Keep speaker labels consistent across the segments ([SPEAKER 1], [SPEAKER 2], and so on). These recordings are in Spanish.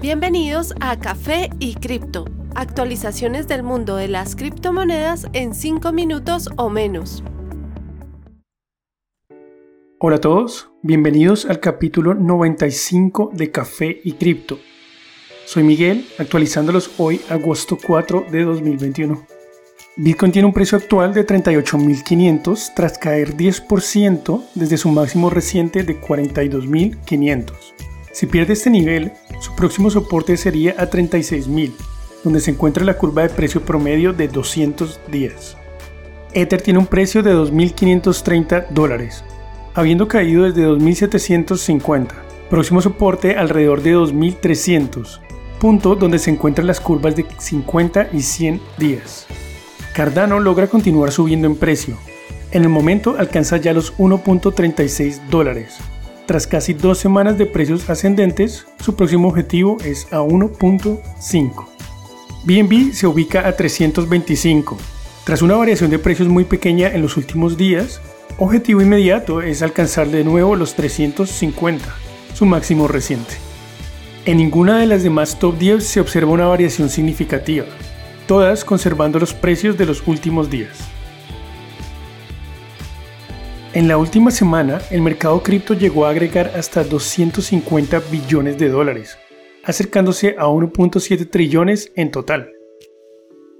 [SPEAKER 1] Bienvenidos a Café y Cripto, actualizaciones del mundo de las criptomonedas en 5 minutos o menos.
[SPEAKER 2] Hola a todos, bienvenidos al capítulo 95 de Café y Cripto. Soy Miguel, actualizándolos hoy agosto 4 de 2021. Bitcoin tiene un precio actual de 38.500 tras caer 10% desde su máximo reciente de 42.500. Si pierde este nivel, su próximo soporte sería a 36.000, donde se encuentra la curva de precio promedio de 200 días. Ether tiene un precio de 2.530 dólares, habiendo caído desde 2.750. Próximo soporte alrededor de 2.300, punto donde se encuentran las curvas de 50 y 100 días. Cardano logra continuar subiendo en precio. En el momento alcanza ya los 1.36 dólares, tras casi dos semanas de precios ascendentes, su próximo objetivo es a 1.5. BNB se ubica a 325. Tras una variación de precios muy pequeña en los últimos días, objetivo inmediato es alcanzar de nuevo los 350, su máximo reciente. En ninguna de las demás top 10 se observa una variación significativa, todas conservando los precios de los últimos días. En la última semana, el mercado cripto llegó a agregar hasta 250 billones de dólares, acercándose a 1.7 trillones en total.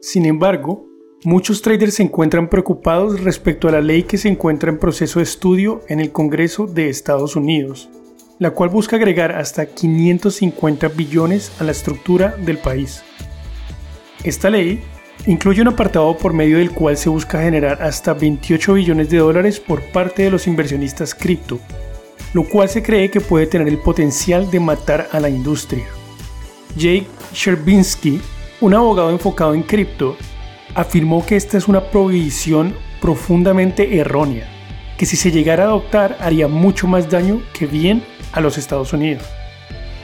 [SPEAKER 2] Sin embargo, muchos traders se encuentran preocupados respecto a la ley que se encuentra en proceso de estudio en el Congreso de Estados Unidos, la cual busca agregar hasta 550 billones a la estructura del país. Esta ley Incluye un apartado por medio del cual se busca generar hasta 28 billones de dólares por parte de los inversionistas cripto, lo cual se cree que puede tener el potencial de matar a la industria. Jake Sherbinsky, un abogado enfocado en cripto, afirmó que esta es una prohibición profundamente errónea, que si se llegara a adoptar haría mucho más daño que bien a los Estados Unidos.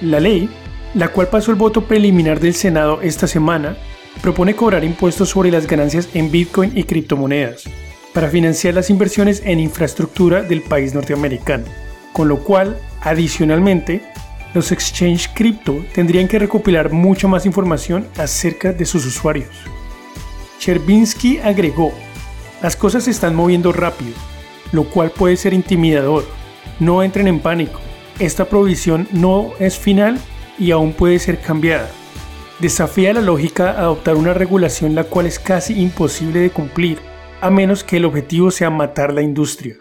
[SPEAKER 2] La ley, la cual pasó el voto preliminar del Senado esta semana, propone cobrar impuestos sobre las ganancias en Bitcoin y criptomonedas para financiar las inversiones en infraestructura del país norteamericano, con lo cual, adicionalmente, los exchange cripto tendrían que recopilar mucha más información acerca de sus usuarios. Cherbinsky agregó, las cosas se están moviendo rápido, lo cual puede ser intimidador. No entren en pánico, esta provisión no es final y aún puede ser cambiada desafía la lógica adoptar una regulación la cual es casi imposible de cumplir, a menos que el objetivo sea matar la industria.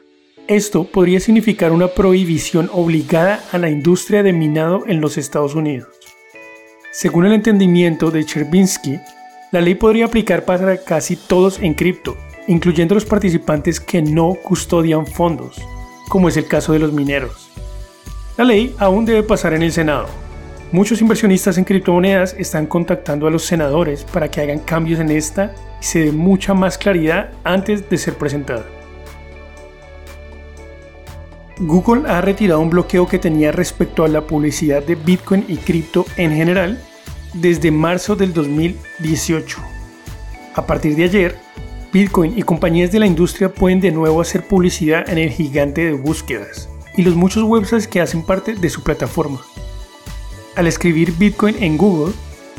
[SPEAKER 2] Esto podría significar una prohibición obligada a la industria de minado en los Estados Unidos. Según el entendimiento de Cherbinsky, la ley podría aplicar para casi todos en cripto, incluyendo los participantes que no custodian fondos, como es el caso de los mineros. La ley aún debe pasar en el Senado, Muchos inversionistas en criptomonedas están contactando a los senadores para que hagan cambios en esta y se dé mucha más claridad antes de ser presentada. Google ha retirado un bloqueo que tenía respecto a la publicidad de Bitcoin y cripto en general desde marzo del 2018. A partir de ayer, Bitcoin y compañías de la industria pueden de nuevo hacer publicidad en el gigante de búsquedas y los muchos websites que hacen parte de su plataforma. Al escribir Bitcoin en Google,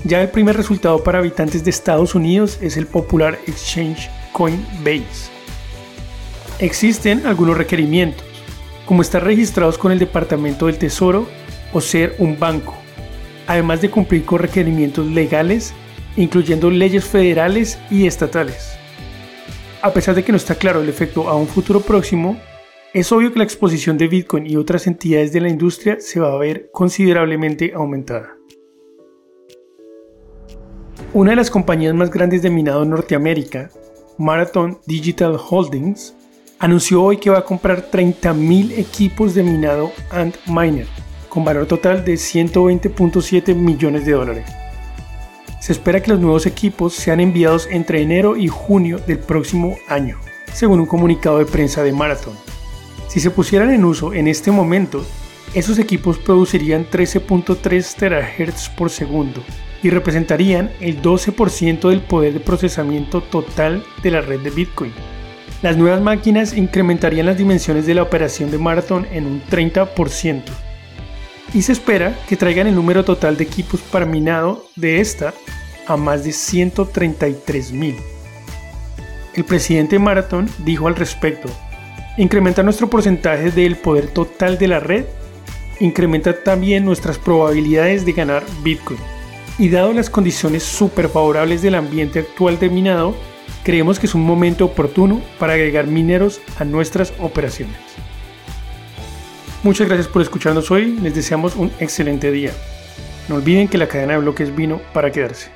[SPEAKER 2] ya el primer resultado para habitantes de Estados Unidos es el popular exchange Coinbase. Existen algunos requerimientos, como estar registrados con el Departamento del Tesoro o ser un banco, además de cumplir con requerimientos legales, incluyendo leyes federales y estatales. A pesar de que no está claro el efecto a un futuro próximo, es obvio que la exposición de Bitcoin y otras entidades de la industria se va a ver considerablemente aumentada. Una de las compañías más grandes de minado en Norteamérica, Marathon Digital Holdings, anunció hoy que va a comprar 30.000 equipos de minado Antminer, con valor total de 120.7 millones de dólares. Se espera que los nuevos equipos sean enviados entre enero y junio del próximo año, según un comunicado de prensa de Marathon. Si se pusieran en uso en este momento, esos equipos producirían 13.3 THz por segundo y representarían el 12% del poder de procesamiento total de la red de Bitcoin. Las nuevas máquinas incrementarían las dimensiones de la operación de Marathon en un 30%. y se espera que traigan el número total de equipos para minado de esta a más de 133 mil. El presidente Marathon dijo al respecto, incrementa nuestro porcentaje del poder total de la red, incrementa también nuestras probabilidades de ganar Bitcoin. Y dado las condiciones súper favorables del ambiente actual de minado, creemos que es un momento oportuno para agregar mineros a nuestras operaciones. Muchas gracias por escucharnos hoy, les deseamos un excelente día. No olviden que la cadena de bloques vino para quedarse.